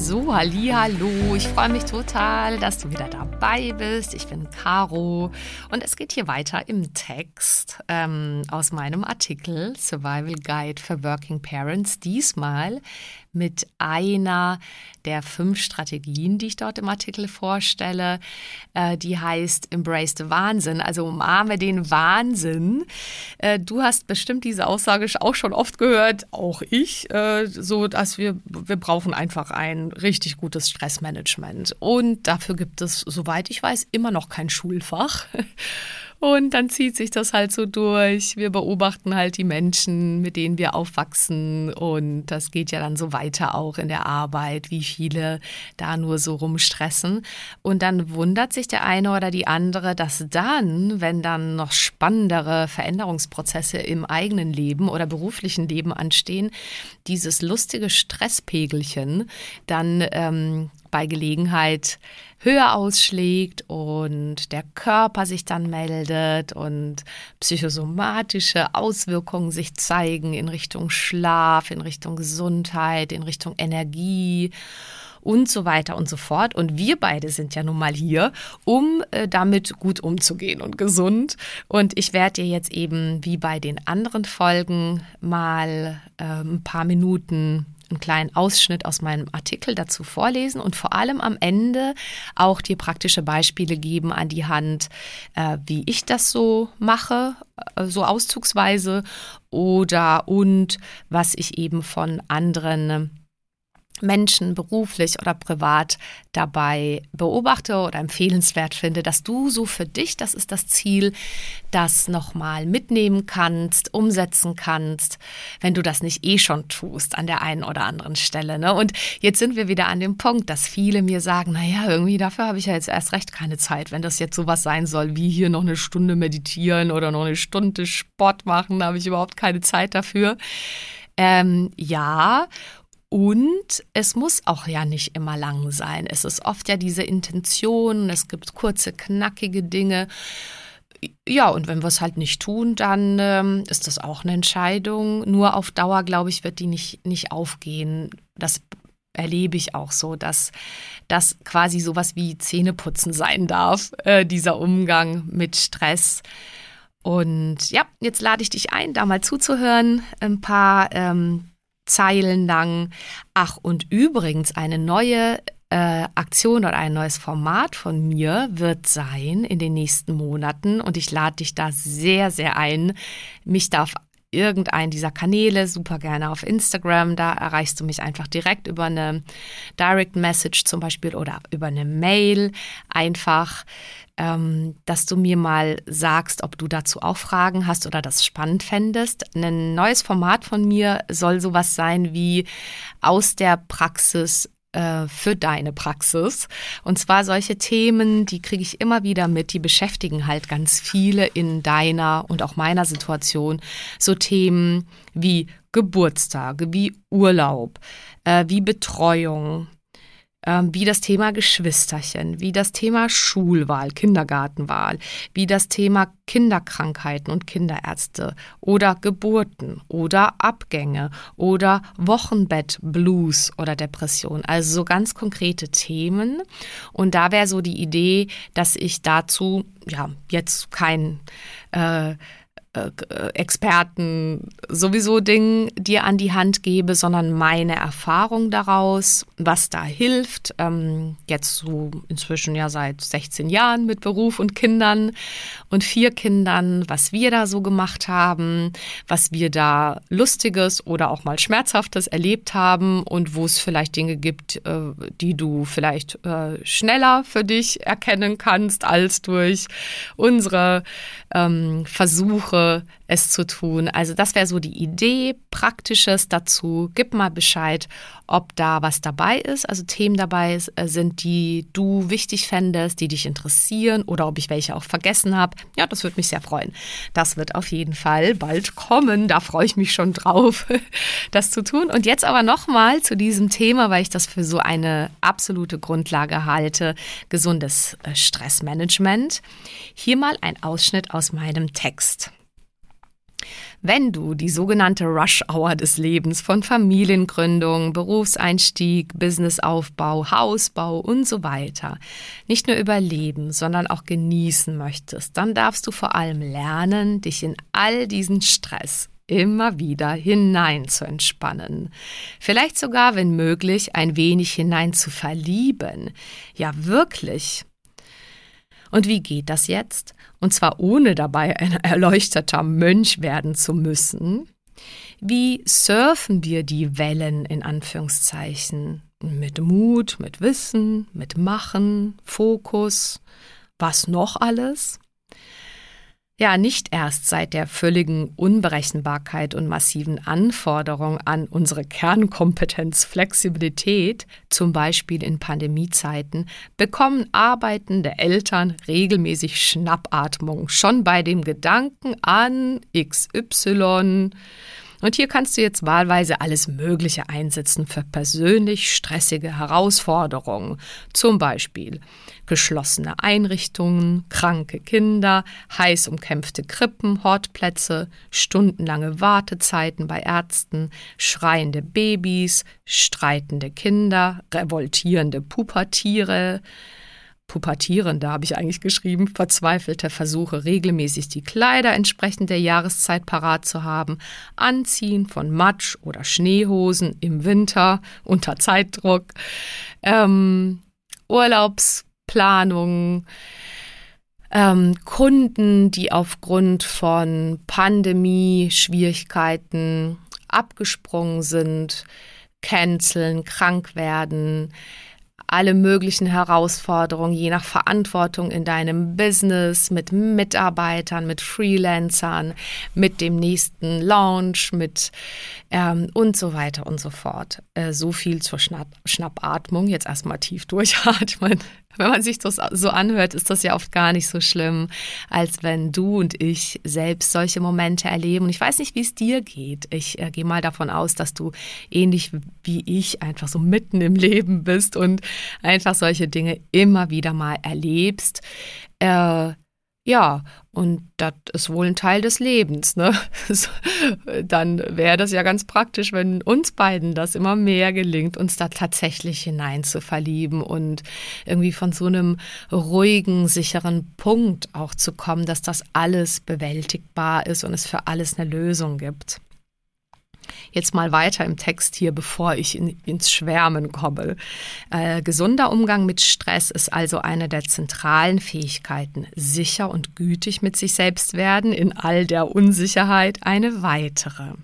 So, hallo, ich freue mich total, dass du wieder dabei bist. Ich bin Caro und es geht hier weiter im Text ähm, aus meinem Artikel Survival Guide for Working Parents. Diesmal mit einer der fünf Strategien, die ich dort im Artikel vorstelle. Äh, die heißt Embrace the Wahnsinn, also umarme den Wahnsinn. Äh, du hast bestimmt diese Aussage auch schon oft gehört, auch ich, äh, so dass wir, wir brauchen einfach ein richtig gutes Stressmanagement. Und dafür gibt es, soweit ich weiß, immer noch kein Schulfach. Und dann zieht sich das halt so durch. Wir beobachten halt die Menschen, mit denen wir aufwachsen. Und das geht ja dann so weiter auch in der Arbeit, wie viele da nur so rumstressen. Und dann wundert sich der eine oder die andere, dass dann, wenn dann noch spannendere Veränderungsprozesse im eigenen Leben oder beruflichen Leben anstehen, dieses lustige Stresspegelchen dann ähm, bei Gelegenheit höher ausschlägt und der Körper sich dann meldet und psychosomatische Auswirkungen sich zeigen in Richtung Schlaf, in Richtung Gesundheit, in Richtung Energie und so weiter und so fort. Und wir beide sind ja nun mal hier, um äh, damit gut umzugehen und gesund. Und ich werde dir jetzt eben wie bei den anderen Folgen mal äh, ein paar Minuten einen kleinen Ausschnitt aus meinem Artikel dazu vorlesen und vor allem am Ende auch dir praktische Beispiele geben an die Hand, äh, wie ich das so mache, äh, so auszugsweise oder und was ich eben von anderen Menschen beruflich oder privat dabei beobachte oder empfehlenswert finde, dass du so für dich, das ist das Ziel, das nochmal mitnehmen kannst, umsetzen kannst, wenn du das nicht eh schon tust an der einen oder anderen Stelle. Ne? Und jetzt sind wir wieder an dem Punkt, dass viele mir sagen, naja, irgendwie dafür habe ich ja jetzt erst recht keine Zeit, wenn das jetzt sowas sein soll, wie hier noch eine Stunde meditieren oder noch eine Stunde Sport machen, da habe ich überhaupt keine Zeit dafür. Ähm, ja, und es muss auch ja nicht immer lang sein. Es ist oft ja diese Intention, es gibt kurze, knackige Dinge. Ja, und wenn wir es halt nicht tun, dann ähm, ist das auch eine Entscheidung. Nur auf Dauer, glaube ich, wird die nicht, nicht aufgehen. Das erlebe ich auch so, dass das quasi sowas wie Zähneputzen sein darf, äh, dieser Umgang mit Stress. Und ja, jetzt lade ich dich ein, da mal zuzuhören, ein paar ähm, Zeilen lang. Ach, und übrigens eine neue äh, Aktion oder ein neues Format von mir wird sein in den nächsten Monaten und ich lade dich da sehr, sehr ein, mich da auf irgendeinen dieser Kanäle, super gerne auf Instagram. Da erreichst du mich einfach direkt über eine Direct Message zum Beispiel oder über eine Mail einfach ähm, dass du mir mal sagst, ob du dazu auch Fragen hast oder das spannend fändest. Ein neues Format von mir soll sowas sein wie aus der Praxis äh, für deine Praxis. Und zwar solche Themen, die kriege ich immer wieder mit, die beschäftigen halt ganz viele in deiner und auch meiner Situation. So Themen wie Geburtstage, wie Urlaub, äh, wie Betreuung, wie das Thema Geschwisterchen, wie das Thema Schulwahl, Kindergartenwahl, wie das Thema Kinderkrankheiten und Kinderärzte oder Geburten oder Abgänge oder Wochenbettblues oder Depression. Also so ganz konkrete Themen. Und da wäre so die Idee, dass ich dazu ja jetzt kein äh, Experten sowieso Ding dir an die Hand gebe, sondern meine Erfahrung daraus, was da hilft. Ähm, jetzt so inzwischen ja seit 16 Jahren mit Beruf und Kindern und vier Kindern, was wir da so gemacht haben, was wir da Lustiges oder auch mal Schmerzhaftes erlebt haben und wo es vielleicht Dinge gibt, äh, die du vielleicht äh, schneller für dich erkennen kannst als durch unsere ähm, Versuche es zu tun. Also das wäre so die Idee, Praktisches dazu. Gib mal Bescheid, ob da was dabei ist, also Themen dabei äh, sind, die du wichtig fändest, die dich interessieren oder ob ich welche auch vergessen habe. Ja, das würde mich sehr freuen. Das wird auf jeden Fall bald kommen. Da freue ich mich schon drauf, das zu tun. Und jetzt aber nochmal zu diesem Thema, weil ich das für so eine absolute Grundlage halte, gesundes äh, Stressmanagement. Hier mal ein Ausschnitt aus meinem Text. Wenn du die sogenannte Rush Hour des Lebens von Familiengründung, Berufseinstieg, Businessaufbau, Hausbau und so weiter nicht nur überleben, sondern auch genießen möchtest, dann darfst du vor allem lernen, dich in all diesen Stress immer wieder hinein zu entspannen. Vielleicht sogar, wenn möglich, ein wenig hinein zu verlieben. Ja, wirklich. Und wie geht das jetzt? Und zwar ohne dabei ein erleuchteter Mönch werden zu müssen. Wie surfen wir die Wellen in Anführungszeichen? Mit Mut, mit Wissen, mit Machen, Fokus, was noch alles? Ja, nicht erst seit der völligen Unberechenbarkeit und massiven Anforderung an unsere Kernkompetenz Flexibilität, zum Beispiel in Pandemiezeiten, bekommen arbeitende Eltern regelmäßig Schnappatmung, schon bei dem Gedanken an XY, und hier kannst du jetzt wahlweise alles Mögliche einsetzen für persönlich stressige Herausforderungen. Zum Beispiel geschlossene Einrichtungen, kranke Kinder, heiß umkämpfte Krippen, Hortplätze, stundenlange Wartezeiten bei Ärzten, schreiende Babys, streitende Kinder, revoltierende Pubertiere, Pubertierende habe ich eigentlich geschrieben, verzweifelte Versuche, regelmäßig die Kleider entsprechend der Jahreszeit parat zu haben, Anziehen von Matsch- oder Schneehosen im Winter unter Zeitdruck, ähm, Urlaubsplanungen, ähm, Kunden, die aufgrund von Pandemie-Schwierigkeiten abgesprungen sind, canceln, krank werden, alle möglichen Herausforderungen, je nach Verantwortung in deinem Business, mit Mitarbeitern, mit Freelancern, mit dem nächsten Launch, mit ähm, und so weiter und so fort. Äh, so viel zur Schnapp Schnappatmung. Jetzt erstmal tief durchatmen. Wenn man sich das so anhört, ist das ja oft gar nicht so schlimm, als wenn du und ich selbst solche Momente erleben. Und ich weiß nicht, wie es dir geht. Ich äh, gehe mal davon aus, dass du ähnlich wie ich einfach so mitten im Leben bist und einfach solche Dinge immer wieder mal erlebst. Äh, ja, und das ist wohl ein Teil des Lebens. Ne? Dann wäre das ja ganz praktisch, wenn uns beiden das immer mehr gelingt, uns da tatsächlich hinein zu verlieben und irgendwie von so einem ruhigen, sicheren Punkt auch zu kommen, dass das alles bewältigbar ist und es für alles eine Lösung gibt. Jetzt mal weiter im Text hier, bevor ich in, ins Schwärmen komme. Äh, gesunder Umgang mit Stress ist also eine der zentralen Fähigkeiten. Sicher und gütig mit sich selbst werden, in all der Unsicherheit eine weitere.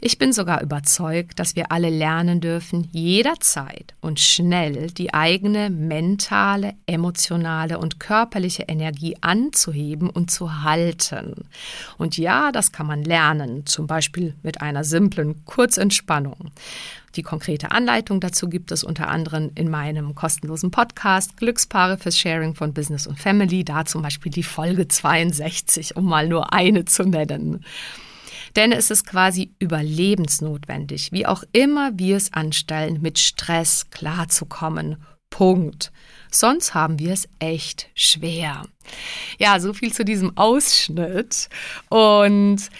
Ich bin sogar überzeugt, dass wir alle lernen dürfen, jederzeit und schnell die eigene mentale, emotionale und körperliche Energie anzuheben und zu halten. Und ja, das kann man lernen, zum Beispiel mit einer simplen Kurzentspannung. Die konkrete Anleitung dazu gibt es unter anderem in meinem kostenlosen Podcast Glückspaare fürs Sharing von Business und Family, da zum Beispiel die Folge 62, um mal nur eine zu nennen. Denn es ist quasi überlebensnotwendig, wie auch immer wir es anstellen, mit Stress klarzukommen. Punkt. Sonst haben wir es echt schwer. Ja, so viel zu diesem Ausschnitt. Und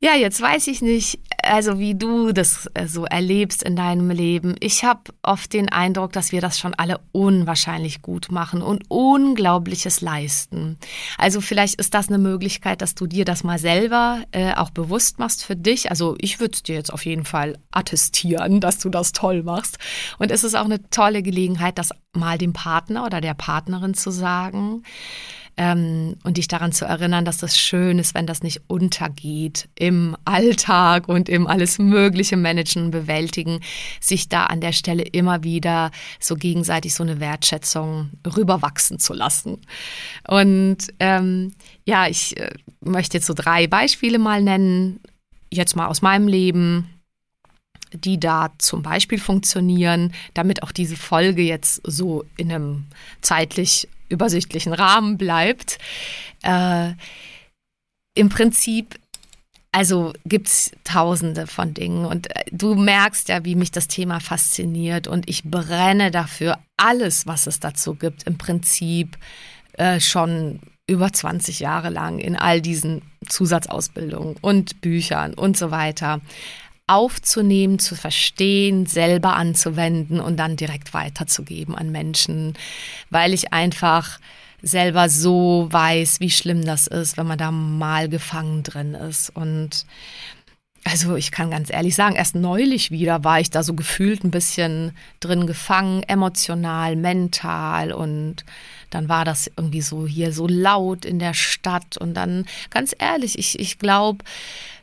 ja, jetzt weiß ich nicht, also wie du das äh, so erlebst in deinem Leben. Ich habe oft den Eindruck, dass wir das schon alle unwahrscheinlich gut machen und Unglaubliches leisten. Also vielleicht ist das eine Möglichkeit, dass du dir das mal selber äh, auch bewusst machst für dich. Also ich würde dir jetzt auf jeden Fall attestieren, dass du das toll machst. Und es ist auch eine tolle Gelegenheit, das mal dem Partner oder der Partnerin zu sagen ähm, und dich daran zu erinnern, dass das schön ist, wenn das nicht untergeht im Alltag und im alles Mögliche managen und bewältigen, sich da an der Stelle immer wieder so gegenseitig so eine Wertschätzung rüberwachsen zu lassen. Und ähm, ja, ich äh, möchte jetzt so drei Beispiele mal nennen, jetzt mal aus meinem Leben die da zum Beispiel funktionieren, damit auch diese Folge jetzt so in einem zeitlich übersichtlichen Rahmen bleibt. Äh, Im Prinzip also gibt es tausende von Dingen und äh, du merkst ja, wie mich das Thema fasziniert und ich brenne dafür, alles, was es dazu gibt, im Prinzip äh, schon über 20 Jahre lang in all diesen Zusatzausbildungen und Büchern und so weiter aufzunehmen, zu verstehen, selber anzuwenden und dann direkt weiterzugeben an Menschen, weil ich einfach selber so weiß, wie schlimm das ist, wenn man da mal gefangen drin ist. Und also ich kann ganz ehrlich sagen, erst neulich wieder war ich da so gefühlt ein bisschen drin gefangen, emotional, mental. Und dann war das irgendwie so hier so laut in der Stadt. Und dann ganz ehrlich, ich, ich glaube,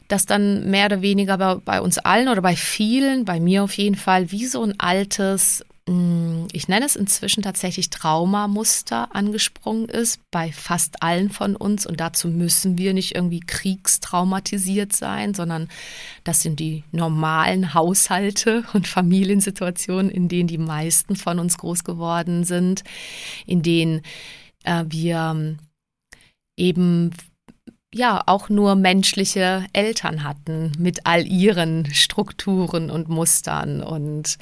dass dann mehr oder weniger bei, bei uns allen oder bei vielen, bei mir auf jeden Fall, wie so ein altes mm, ich nenne es inzwischen tatsächlich Traumamuster angesprungen ist bei fast allen von uns. Und dazu müssen wir nicht irgendwie kriegstraumatisiert sein, sondern das sind die normalen Haushalte und Familiensituationen, in denen die meisten von uns groß geworden sind, in denen äh, wir eben ja auch nur menschliche Eltern hatten mit all ihren Strukturen und Mustern und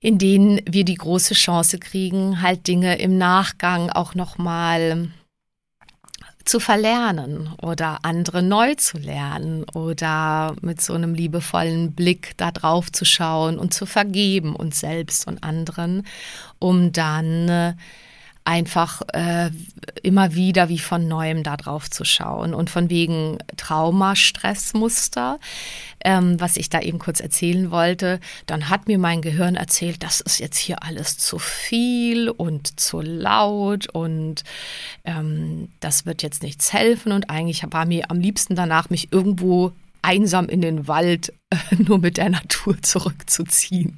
in denen wir die große Chance kriegen, halt Dinge im Nachgang auch noch mal zu verlernen oder andere neu zu lernen oder mit so einem liebevollen Blick da drauf zu schauen und zu vergeben uns selbst und anderen, um dann einfach äh, immer wieder wie von neuem da drauf zu schauen. Und von wegen Traumastressmuster, ähm, was ich da eben kurz erzählen wollte, dann hat mir mein Gehirn erzählt, das ist jetzt hier alles zu viel und zu laut und ähm, das wird jetzt nichts helfen. Und eigentlich war mir am liebsten danach, mich irgendwo einsam in den Wald nur mit der Natur zurückzuziehen.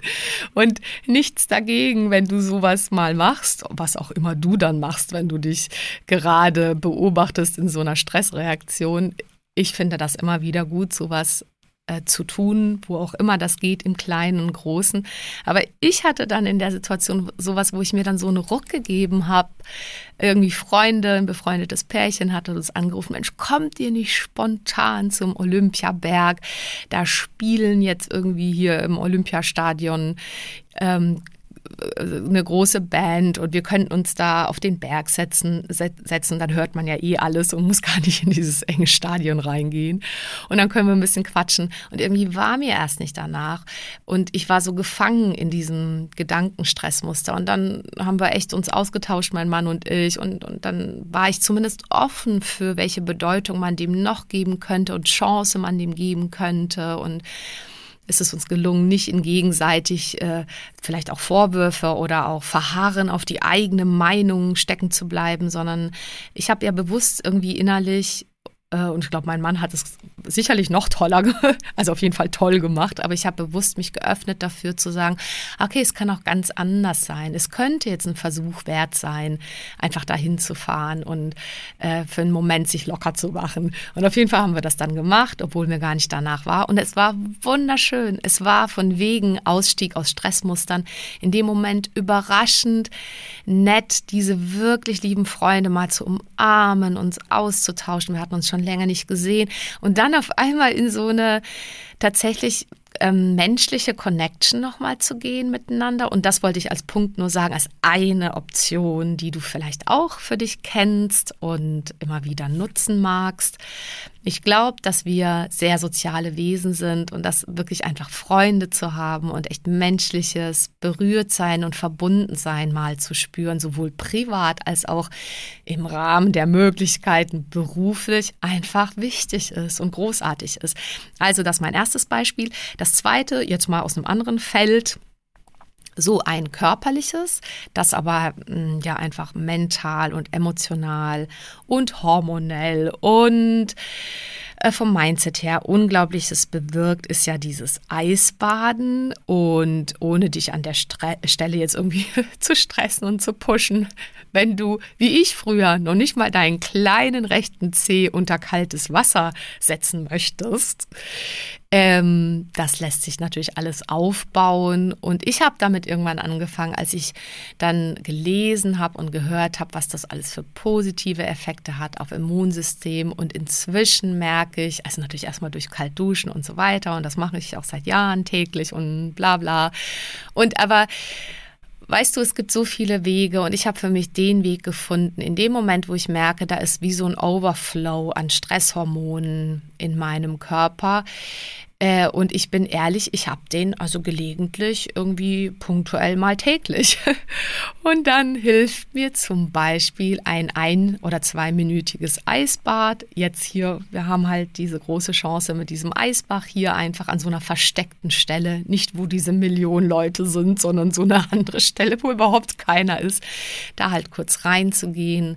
Und nichts dagegen, wenn du sowas mal machst, was auch immer du dann machst, wenn du dich gerade beobachtest in so einer Stressreaktion. Ich finde das immer wieder gut, sowas äh, zu tun, wo auch immer das geht, im Kleinen und Großen. Aber ich hatte dann in der Situation sowas, wo ich mir dann so einen Ruck gegeben habe. Irgendwie Freunde, ein befreundetes Pärchen hatte uns angerufen, Mensch, kommt ihr nicht spontan zum Olympiaberg? Da spielen jetzt irgendwie hier im Olympiastadion ähm, eine große Band und wir könnten uns da auf den Berg setzen, setzen, dann hört man ja eh alles und muss gar nicht in dieses enge Stadion reingehen. Und dann können wir ein bisschen quatschen. Und irgendwie war mir erst nicht danach. Und ich war so gefangen in diesem Gedankenstressmuster. Und dann haben wir echt uns ausgetauscht, mein Mann und ich. Und, und dann war ich zumindest offen für, welche Bedeutung man dem noch geben könnte und Chance man dem geben könnte. Und ist es uns gelungen, nicht in gegenseitig äh, vielleicht auch Vorwürfe oder auch Verharren auf die eigene Meinung stecken zu bleiben, sondern ich habe ja bewusst irgendwie innerlich und ich glaube, mein Mann hat es sicherlich noch toller, also auf jeden Fall toll gemacht, aber ich habe bewusst mich geöffnet dafür zu sagen, okay, es kann auch ganz anders sein. Es könnte jetzt ein Versuch wert sein, einfach dahin zu fahren und äh, für einen Moment sich locker zu machen. Und auf jeden Fall haben wir das dann gemacht, obwohl mir gar nicht danach war. Und es war wunderschön. Es war von wegen Ausstieg aus Stressmustern in dem Moment überraschend nett, diese wirklich lieben Freunde mal zu umarmen, uns auszutauschen. Wir hatten uns schon länger nicht gesehen. Und dann auf einmal in so eine tatsächlich ähm, menschliche Connection nochmal zu gehen miteinander. Und das wollte ich als Punkt nur sagen, als eine Option, die du vielleicht auch für dich kennst und immer wieder nutzen magst. Ich glaube, dass wir sehr soziale Wesen sind und dass wirklich einfach Freunde zu haben und echt menschliches Berührtsein und Verbundensein mal zu spüren, sowohl privat als auch im Rahmen der Möglichkeiten beruflich einfach wichtig ist und großartig ist. Also das ist mein erstes Beispiel. Das zweite, jetzt mal aus einem anderen Feld, so ein körperliches, das aber hm, ja einfach mental und emotional und hormonell und äh, vom Mindset her Unglaubliches bewirkt, ist ja dieses Eisbaden. Und ohne dich an der Stre Stelle jetzt irgendwie zu stressen und zu pushen, wenn du, wie ich früher, noch nicht mal deinen kleinen rechten Zeh unter kaltes Wasser setzen möchtest, ähm, das lässt sich natürlich alles aufbauen. Und ich habe damit irgendwann angefangen, als ich dann gelesen habe und gehört habe, was das alles für positive Effekte hat auf Immunsystem. Und inzwischen merke ich, also natürlich erstmal durch Kaltduschen und so weiter. Und das mache ich auch seit Jahren täglich und bla bla. Und aber weißt du, es gibt so viele Wege und ich habe für mich den Weg gefunden. In dem Moment, wo ich merke, da ist wie so ein Overflow an Stresshormonen in meinem Körper, äh, und ich bin ehrlich, ich habe den also gelegentlich irgendwie punktuell mal täglich. Und dann hilft mir zum Beispiel ein ein- oder zweiminütiges Eisbad. Jetzt hier, wir haben halt diese große Chance mit diesem Eisbach hier einfach an so einer versteckten Stelle, nicht wo diese Millionen Leute sind, sondern so eine andere Stelle, wo überhaupt keiner ist, da halt kurz reinzugehen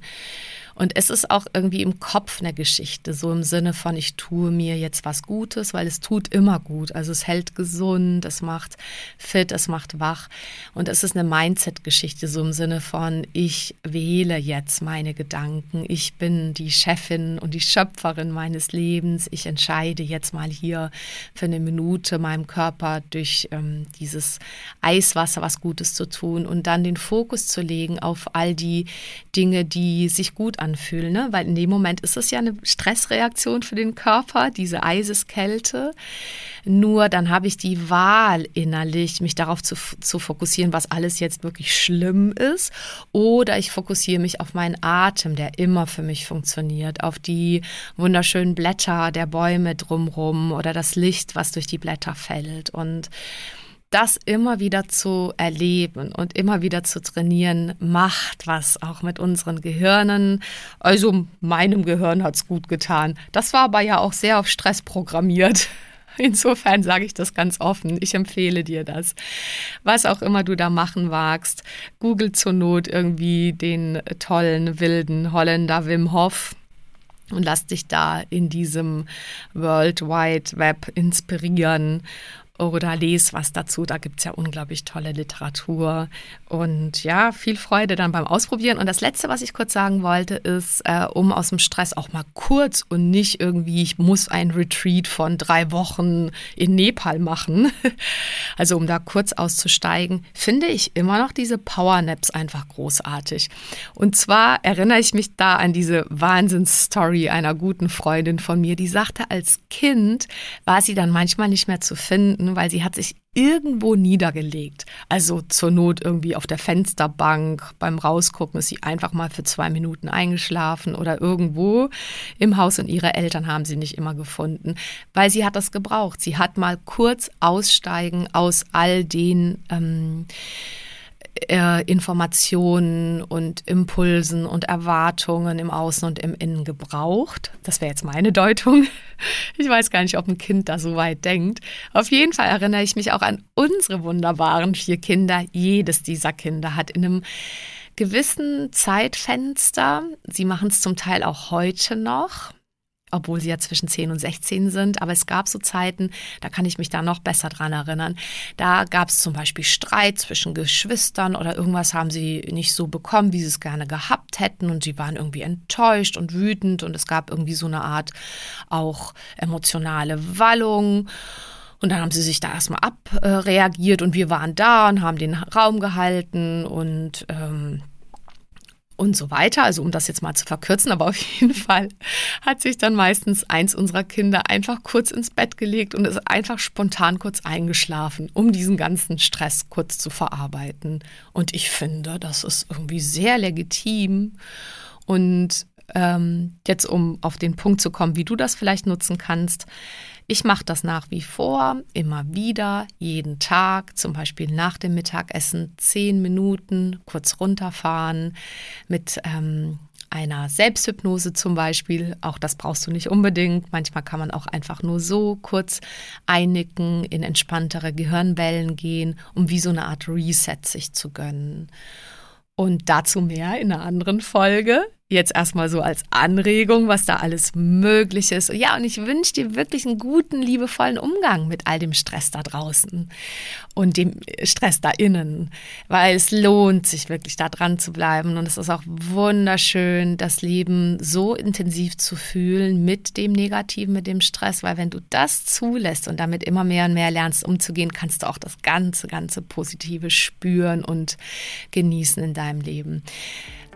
und es ist auch irgendwie im Kopf eine Geschichte, so im Sinne von, ich tue mir jetzt was Gutes, weil es tut immer gut. Also es hält gesund, es macht fit, es macht wach. Und es ist eine Mindset-Geschichte, so im Sinne von, ich wähle jetzt meine Gedanken, ich bin die Chefin und die Schöpferin meines Lebens, ich entscheide jetzt mal hier für eine Minute meinem Körper durch ähm, dieses Eiswasser was Gutes zu tun und dann den Fokus zu legen auf all die Dinge, die sich gut anfühlen, ne? weil in dem Moment ist es ja eine Stressreaktion für den Körper, diese Eiseskälte. Nur dann habe ich die Wahl innerlich, mich darauf zu, zu fokussieren, was alles jetzt wirklich schlimm ist. Oder ich fokussiere mich auf meinen Atem, der immer für mich funktioniert, auf die wunderschönen Blätter der Bäume drumherum oder das Licht, was durch die Blätter fällt. Und das immer wieder zu erleben und immer wieder zu trainieren, macht was auch mit unseren Gehirnen. Also meinem Gehirn hat es gut getan. Das war aber ja auch sehr auf Stress programmiert. Insofern sage ich das ganz offen. Ich empfehle dir das. Was auch immer du da machen wagst, google zur Not irgendwie den tollen, wilden Holländer Wim Hof und lass dich da in diesem World Wide Web inspirieren oder lese was dazu. Da gibt es ja unglaublich tolle Literatur. Und ja, viel Freude dann beim Ausprobieren. Und das Letzte, was ich kurz sagen wollte, ist, äh, um aus dem Stress auch mal kurz und nicht irgendwie, ich muss ein Retreat von drei Wochen in Nepal machen. Also um da kurz auszusteigen, finde ich immer noch diese Powernaps einfach großartig. Und zwar erinnere ich mich da an diese Wahnsinnsstory einer guten Freundin von mir, die sagte, als Kind war sie dann manchmal nicht mehr zu finden finden, weil sie hat sich irgendwo niedergelegt. Also zur Not irgendwie auf der Fensterbank, beim Rausgucken ist sie einfach mal für zwei Minuten eingeschlafen oder irgendwo im Haus und ihre Eltern haben sie nicht immer gefunden, weil sie hat das gebraucht. Sie hat mal kurz aussteigen aus all den ähm, äh, Informationen und Impulsen und Erwartungen im Außen und im Innen gebraucht. Das wäre jetzt meine Deutung. Ich weiß gar nicht, ob ein Kind da so weit denkt. Auf jeden Fall erinnere ich mich auch an unsere wunderbaren vier Kinder. Jedes dieser Kinder hat in einem gewissen Zeitfenster, sie machen es zum Teil auch heute noch, obwohl sie ja zwischen 10 und 16 sind. Aber es gab so Zeiten, da kann ich mich da noch besser dran erinnern. Da gab es zum Beispiel Streit zwischen Geschwistern oder irgendwas haben sie nicht so bekommen, wie sie es gerne gehabt hätten. Und sie waren irgendwie enttäuscht und wütend und es gab irgendwie so eine Art auch emotionale Wallung. Und dann haben sie sich da erstmal abreagiert und wir waren da und haben den Raum gehalten und ähm, und so weiter. Also um das jetzt mal zu verkürzen, aber auf jeden Fall hat sich dann meistens eins unserer Kinder einfach kurz ins Bett gelegt und ist einfach spontan kurz eingeschlafen, um diesen ganzen Stress kurz zu verarbeiten. Und ich finde, das ist irgendwie sehr legitim und ähm, jetzt um auf den Punkt zu kommen, wie du das vielleicht nutzen kannst. Ich mache das nach wie vor, immer wieder, jeden Tag, zum Beispiel nach dem Mittagessen, zehn Minuten kurz runterfahren mit ähm, einer Selbsthypnose zum Beispiel. Auch das brauchst du nicht unbedingt. Manchmal kann man auch einfach nur so kurz einnicken, in entspanntere Gehirnwellen gehen, um wie so eine Art Reset sich zu gönnen. Und dazu mehr in einer anderen Folge jetzt erstmal so als Anregung, was da alles möglich ist. Ja, und ich wünsche dir wirklich einen guten, liebevollen Umgang mit all dem Stress da draußen und dem Stress da innen, weil es lohnt sich wirklich da dran zu bleiben und es ist auch wunderschön, das Leben so intensiv zu fühlen mit dem Negativen, mit dem Stress, weil wenn du das zulässt und damit immer mehr und mehr lernst umzugehen, kannst du auch das ganze, ganze Positive spüren und genießen in deinem Leben.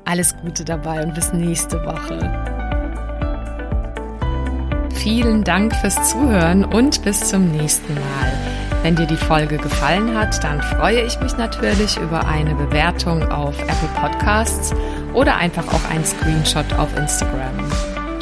Alles Gute dabei und bis nächste Woche. Vielen Dank fürs Zuhören und bis zum nächsten Mal. Wenn dir die Folge gefallen hat, dann freue ich mich natürlich über eine Bewertung auf Apple Podcasts oder einfach auch einen Screenshot auf Instagram.